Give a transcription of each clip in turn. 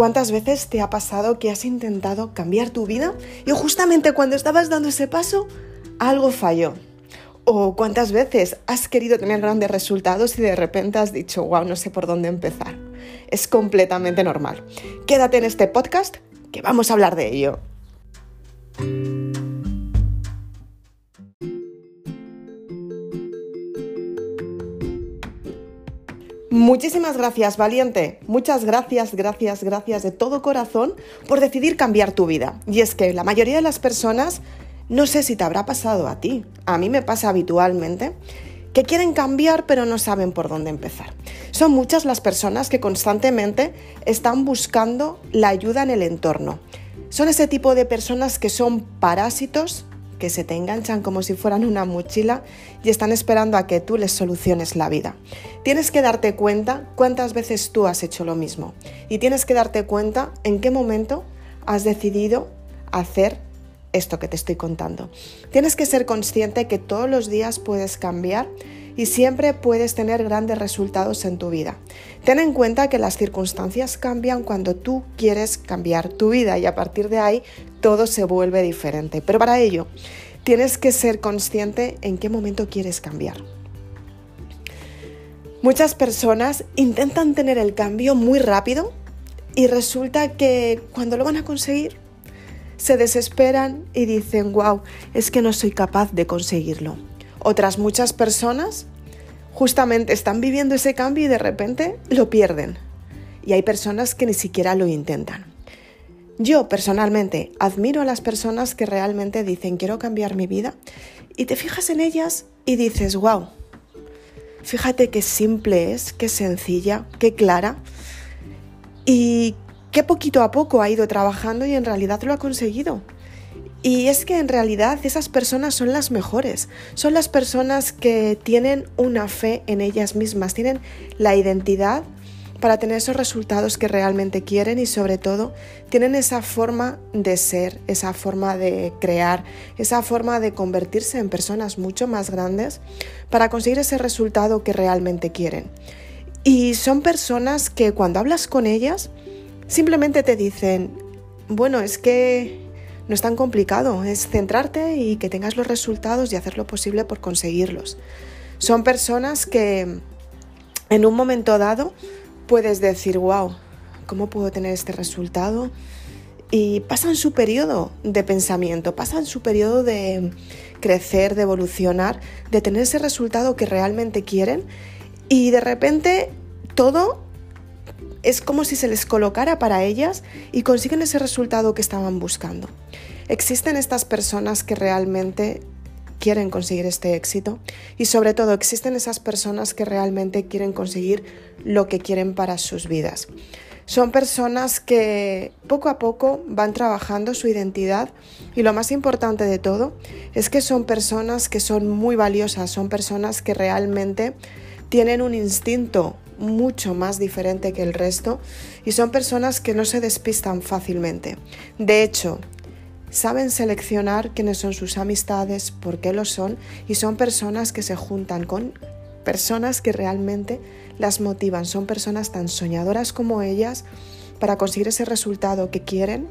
¿Cuántas veces te ha pasado que has intentado cambiar tu vida y justamente cuando estabas dando ese paso, algo falló? ¿O cuántas veces has querido tener grandes resultados y de repente has dicho, wow, no sé por dónde empezar? Es completamente normal. Quédate en este podcast que vamos a hablar de ello. Muchísimas gracias, valiente. Muchas gracias, gracias, gracias de todo corazón por decidir cambiar tu vida. Y es que la mayoría de las personas, no sé si te habrá pasado a ti, a mí me pasa habitualmente, que quieren cambiar pero no saben por dónde empezar. Son muchas las personas que constantemente están buscando la ayuda en el entorno. Son ese tipo de personas que son parásitos que se te enganchan como si fueran una mochila y están esperando a que tú les soluciones la vida. Tienes que darte cuenta cuántas veces tú has hecho lo mismo y tienes que darte cuenta en qué momento has decidido hacer esto que te estoy contando. Tienes que ser consciente que todos los días puedes cambiar y siempre puedes tener grandes resultados en tu vida. Ten en cuenta que las circunstancias cambian cuando tú quieres cambiar tu vida y a partir de ahí todo se vuelve diferente. Pero para ello tienes que ser consciente en qué momento quieres cambiar. Muchas personas intentan tener el cambio muy rápido y resulta que cuando lo van a conseguir se desesperan y dicen, wow, es que no soy capaz de conseguirlo. Otras muchas personas justamente están viviendo ese cambio y de repente lo pierden. Y hay personas que ni siquiera lo intentan. Yo personalmente admiro a las personas que realmente dicen quiero cambiar mi vida y te fijas en ellas y dices, wow, fíjate qué simple es, qué sencilla, qué clara y qué poquito a poco ha ido trabajando y en realidad lo ha conseguido. Y es que en realidad esas personas son las mejores, son las personas que tienen una fe en ellas mismas, tienen la identidad para tener esos resultados que realmente quieren y sobre todo tienen esa forma de ser, esa forma de crear, esa forma de convertirse en personas mucho más grandes para conseguir ese resultado que realmente quieren. Y son personas que cuando hablas con ellas simplemente te dicen, bueno, es que no es tan complicado, es centrarte y que tengas los resultados y hacer lo posible por conseguirlos. Son personas que en un momento dado puedes decir, wow, ¿cómo puedo tener este resultado? Y pasan su periodo de pensamiento, pasan su periodo de crecer, de evolucionar, de tener ese resultado que realmente quieren y de repente todo es como si se les colocara para ellas y consiguen ese resultado que estaban buscando. Existen estas personas que realmente quieren conseguir este éxito y sobre todo existen esas personas que realmente quieren conseguir lo que quieren para sus vidas. Son personas que poco a poco van trabajando su identidad y lo más importante de todo es que son personas que son muy valiosas, son personas que realmente tienen un instinto mucho más diferente que el resto y son personas que no se despistan fácilmente. De hecho, saben seleccionar quiénes son sus amistades, por qué lo son y son personas que se juntan con personas que realmente las motivan, son personas tan soñadoras como ellas para conseguir ese resultado que quieren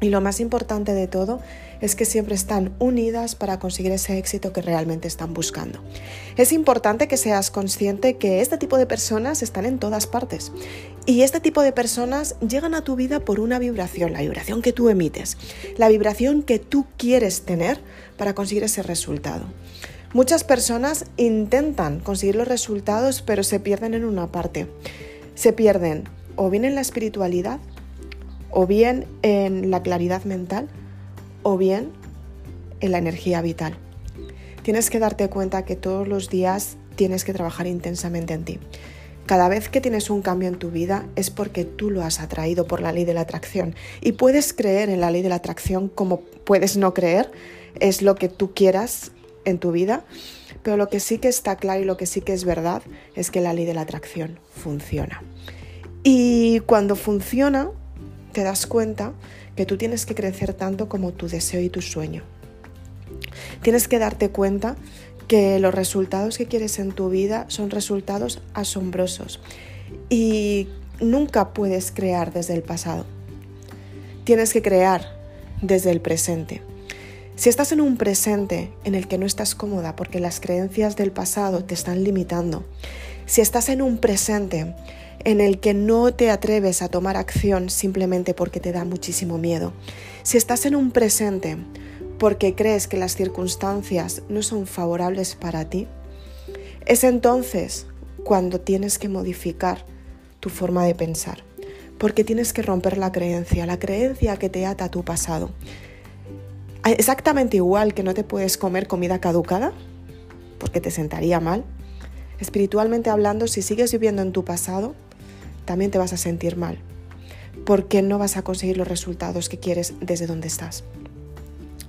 y lo más importante de todo es que siempre están unidas para conseguir ese éxito que realmente están buscando. Es importante que seas consciente que este tipo de personas están en todas partes y este tipo de personas llegan a tu vida por una vibración, la vibración que tú emites, la vibración que tú quieres tener para conseguir ese resultado. Muchas personas intentan conseguir los resultados pero se pierden en una parte. Se pierden o bien en la espiritualidad o bien en la claridad mental o bien en la energía vital. Tienes que darte cuenta que todos los días tienes que trabajar intensamente en ti. Cada vez que tienes un cambio en tu vida es porque tú lo has atraído por la ley de la atracción. Y puedes creer en la ley de la atracción como puedes no creer, es lo que tú quieras en tu vida, pero lo que sí que está claro y lo que sí que es verdad es que la ley de la atracción funciona. Y cuando funciona, te das cuenta que tú tienes que crecer tanto como tu deseo y tu sueño. Tienes que darte cuenta que los resultados que quieres en tu vida son resultados asombrosos. Y nunca puedes crear desde el pasado. Tienes que crear desde el presente. Si estás en un presente en el que no estás cómoda porque las creencias del pasado te están limitando, si estás en un presente en el que no te atreves a tomar acción simplemente porque te da muchísimo miedo, si estás en un presente porque crees que las circunstancias no son favorables para ti, es entonces cuando tienes que modificar tu forma de pensar, porque tienes que romper la creencia, la creencia que te ata a tu pasado. Exactamente igual que no te puedes comer comida caducada, porque te sentaría mal. Espiritualmente hablando, si sigues viviendo en tu pasado, también te vas a sentir mal, porque no vas a conseguir los resultados que quieres desde donde estás.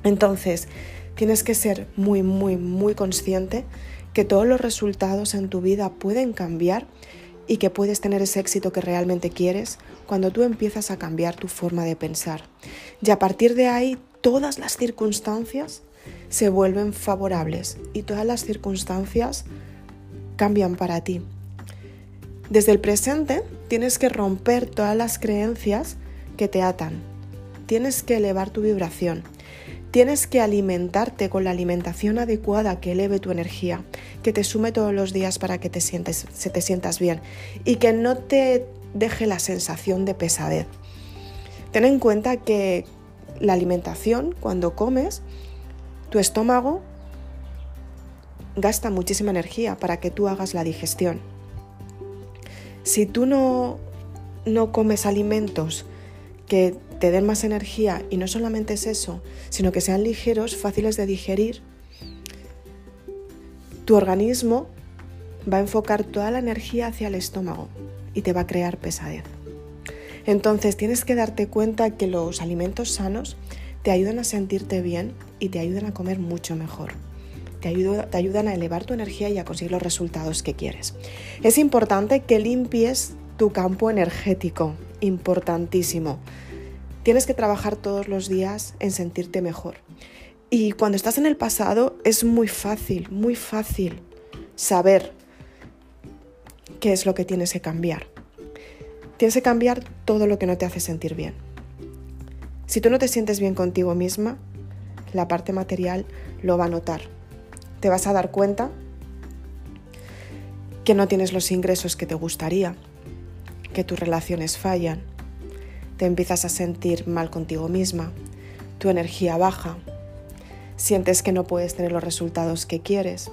Entonces, tienes que ser muy, muy, muy consciente que todos los resultados en tu vida pueden cambiar y que puedes tener ese éxito que realmente quieres cuando tú empiezas a cambiar tu forma de pensar. Y a partir de ahí, todas las circunstancias se vuelven favorables y todas las circunstancias cambian para ti. Desde el presente tienes que romper todas las creencias que te atan. Tienes que elevar tu vibración. Tienes que alimentarte con la alimentación adecuada que eleve tu energía, que te sume todos los días para que te sientes, se te sientas bien y que no te deje la sensación de pesadez. Ten en cuenta que la alimentación, cuando comes, tu estómago gasta muchísima energía para que tú hagas la digestión. Si tú no, no comes alimentos que te den más energía y no solamente es eso, sino que sean ligeros, fáciles de digerir, tu organismo va a enfocar toda la energía hacia el estómago y te va a crear pesadez. Entonces tienes que darte cuenta que los alimentos sanos te ayudan a sentirte bien y te ayudan a comer mucho mejor te, ayudan a elevar tu energía y a conseguir los resultados que quieres. Es importante que limpies tu campo energético, importantísimo. Tienes que trabajar todos los días en sentirte mejor. Y cuando estás en el pasado es muy fácil, muy fácil saber qué es lo que tienes que cambiar. Tienes que cambiar todo lo que no te hace sentir bien. Si tú no te sientes bien contigo misma, la parte material lo va a notar te vas a dar cuenta que no tienes los ingresos que te gustaría, que tus relaciones fallan, te empiezas a sentir mal contigo misma, tu energía baja, sientes que no puedes tener los resultados que quieres,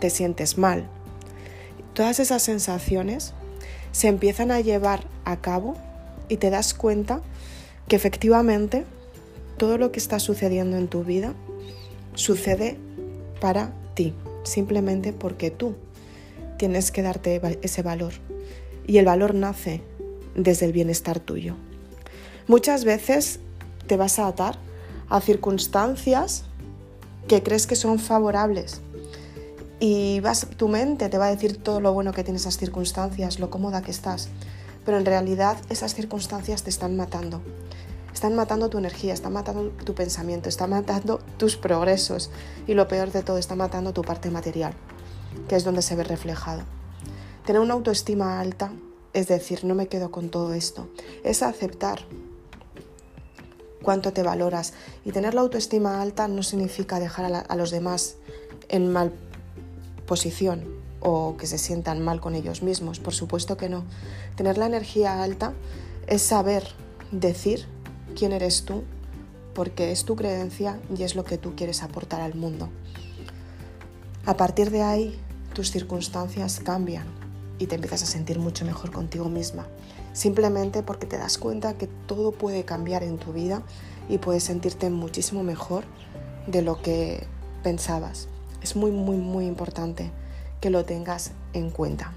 te sientes mal. Todas esas sensaciones se empiezan a llevar a cabo y te das cuenta que efectivamente todo lo que está sucediendo en tu vida sucede para ti, simplemente porque tú tienes que darte ese valor. Y el valor nace desde el bienestar tuyo. Muchas veces te vas a atar a circunstancias que crees que son favorables y vas, tu mente te va a decir todo lo bueno que tienen esas circunstancias, lo cómoda que estás, pero en realidad esas circunstancias te están matando. Están matando tu energía, están matando tu pensamiento, están matando tus progresos y lo peor de todo, están matando tu parte material, que es donde se ve reflejado. Tener una autoestima alta es decir, no me quedo con todo esto, es aceptar cuánto te valoras y tener la autoestima alta no significa dejar a, a los demás en mal posición o que se sientan mal con ellos mismos, por supuesto que no. Tener la energía alta es saber decir quién eres tú, porque es tu creencia y es lo que tú quieres aportar al mundo. A partir de ahí, tus circunstancias cambian y te empiezas a sentir mucho mejor contigo misma, simplemente porque te das cuenta que todo puede cambiar en tu vida y puedes sentirte muchísimo mejor de lo que pensabas. Es muy, muy, muy importante que lo tengas en cuenta.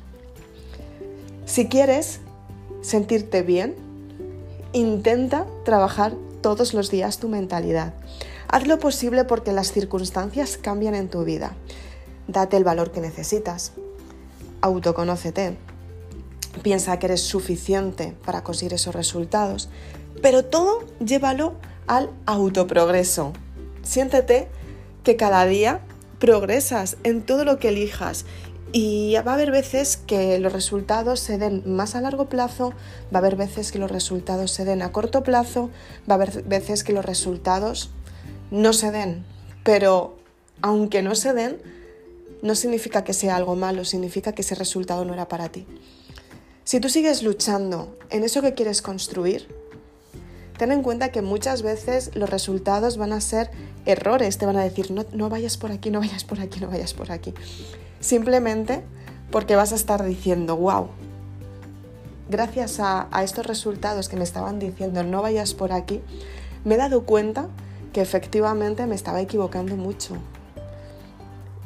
Si quieres sentirte bien, Intenta trabajar todos los días tu mentalidad. Haz lo posible porque las circunstancias cambian en tu vida. Date el valor que necesitas. Autoconócete. Piensa que eres suficiente para conseguir esos resultados. Pero todo llévalo al autoprogreso. Siéntete que cada día progresas en todo lo que elijas Y va a haber veces que los resultados se den más a largo plazo, va a haber veces que los resultados se den a corto plazo, va a haber veces que los resultados no se den. Pero aunque no se den, no significa que sea algo malo, significa que ese resultado no era para ti. Si tú sigues luchando en eso que quieres construir, ten en cuenta que muchas veces los resultados van a ser errores, te van a decir, no, no vayas por aquí, no vayas por aquí, no vayas por aquí simplemente porque vas a estar diciendo, wow, gracias a, estos resultados que me estaban diciendo, no vayas por aquí, me he dado cuenta que efectivamente me estaba equivocando mucho.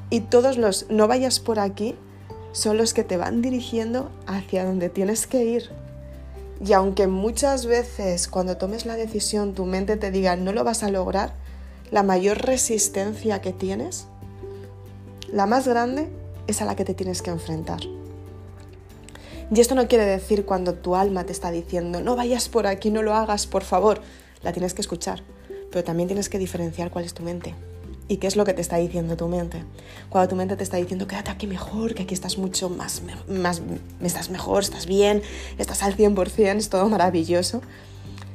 Y todos los no vayas por aquí son los que te van dirigiendo hacia donde tienes que ir. Y aunque muchas veces cuando tomes la decisión tu mente te diga no lo vas a lograr, la mayor resistencia que tienes, la más grande, es a la que te tienes que enfrentar. Y esto no quiere decir cuando tu alma te está diciendo, no vayas por aquí, no lo hagas, por favor. La tienes que escuchar, pero también tienes que diferenciar cuál es tu mente y qué es lo que te está diciendo tu mente. Cuando tu mente te está diciendo, quédate aquí mejor, que aquí estás mucho más, más estás mejor, estás bien, estás al 100%, es todo maravilloso.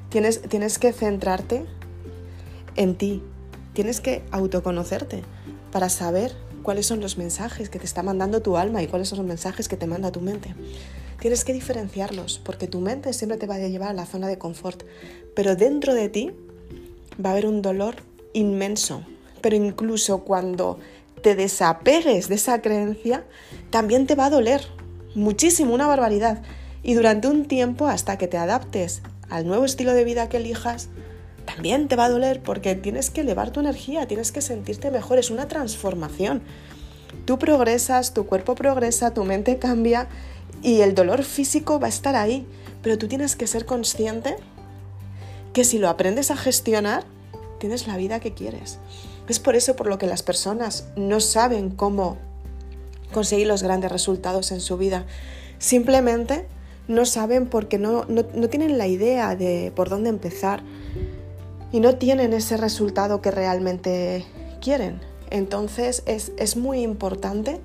Tienes, tienes que centrarte en ti, tienes que autoconocerte para saber cuáles son los mensajes que te está mandando tu alma y cuáles son los mensajes que te manda tu mente. Tienes que diferenciarlos porque tu mente siempre te va a llevar a la zona de confort, pero dentro de ti va a haber un dolor inmenso. Pero incluso cuando te desapegues de esa creencia, también te va a doler muchísimo, una barbaridad. Y durante un tiempo, hasta que te adaptes al nuevo estilo de vida que elijas, también te va a doler porque tienes que elevar tu energía, tienes que sentirte mejor, es una transformación. Tú progresas, tu cuerpo progresa, tu mente cambia y el dolor físico va a estar ahí, pero tú tienes que ser consciente que si lo aprendes a gestionar, tienes la vida que quieres. Es por eso por lo que las personas no saben cómo conseguir los grandes resultados en su vida. Simplemente no saben porque no, no, no tienen la idea de por dónde empezar y no tienen ese resultado que realmente quieren. Entonces es, muy importante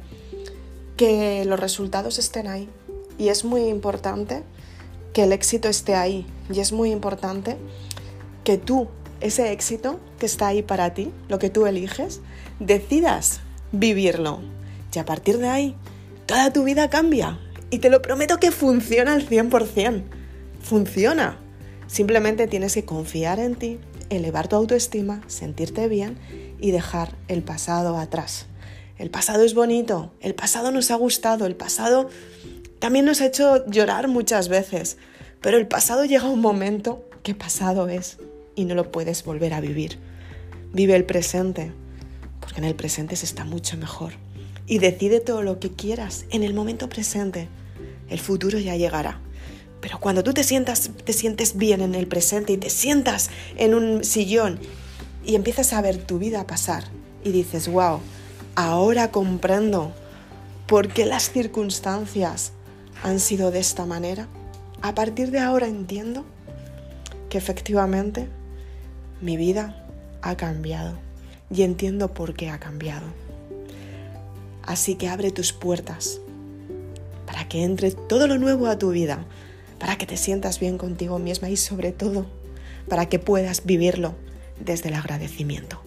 que los resultados estén ahí y es muy importante que el éxito esté ahí y es muy importante que tú, ese éxito que está ahí para ti, lo que tú eliges, decidas vivirlo. Y a partir de ahí, toda tu vida cambia. Y te lo prometo que funciona al 100%. Funciona. Simplemente tienes que confiar en ti, elevar tu autoestima, sentirte bien y dejar el pasado atrás. El pasado es bonito, el pasado nos ha gustado, el pasado también nos ha hecho llorar muchas veces, pero el pasado llega un momento que pasado es y no lo puedes volver a vivir. Vive el presente, porque en el presente se está mucho mejor. Y decide todo lo que quieras en el momento presente. El futuro ya llegará. Pero cuando tú te sientas, te sientes bien en el presente y te sientas en un sillón y empiezas a ver tu vida pasar y dices, wow, ahora comprendo por qué las circunstancias han sido de esta manera. A partir de ahora entiendo que efectivamente mi vida ha cambiado y entiendo por qué ha cambiado. Así que abre tus puertas para que entre todo lo nuevo a tu vida, para que te sientas bien contigo misma y sobre todo para que puedas vivirlo desde el agradecimiento.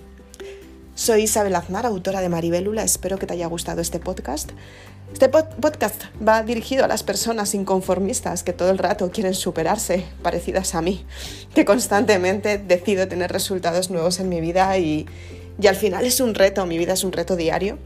Soy Isabel Aznar, autora de Maribelula. Espero que te haya gustado este podcast. Este podcast va dirigido a las personas inconformistas que todo el rato quieren superarse, parecidas a mí, que constantemente decido tener resultados nuevos en mi vida y, y al final es un reto, mi vida es un reto diario,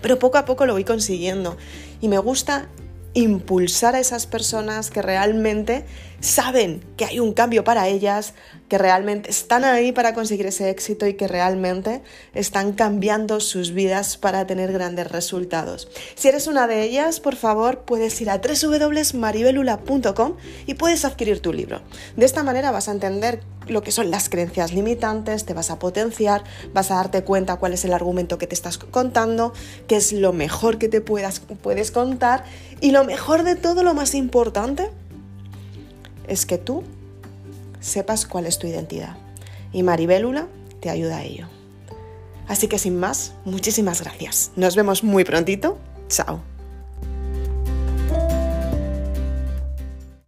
pero poco a poco lo voy consiguiendo y me gusta impulsar a esas personas que realmente saben que hay un cambio para ellas, que realmente están ahí para conseguir ese éxito y que realmente están cambiando sus vidas para tener grandes resultados. Si eres una de ellas, por favor, puedes ir a www.maribelula.com y puedes adquirir tu libro. De esta manera vas a entender lo que son las creencias limitantes, te vas a potenciar, vas a darte cuenta cuál es el argumento que te estás contando, qué es lo mejor que te puedes contar y lo mejor de todo, lo más importante, es que tú sepas cuál es tu identidad. Y Maribélula te ayuda a ello. Así que sin más, muchísimas gracias. Nos vemos muy prontito Chao.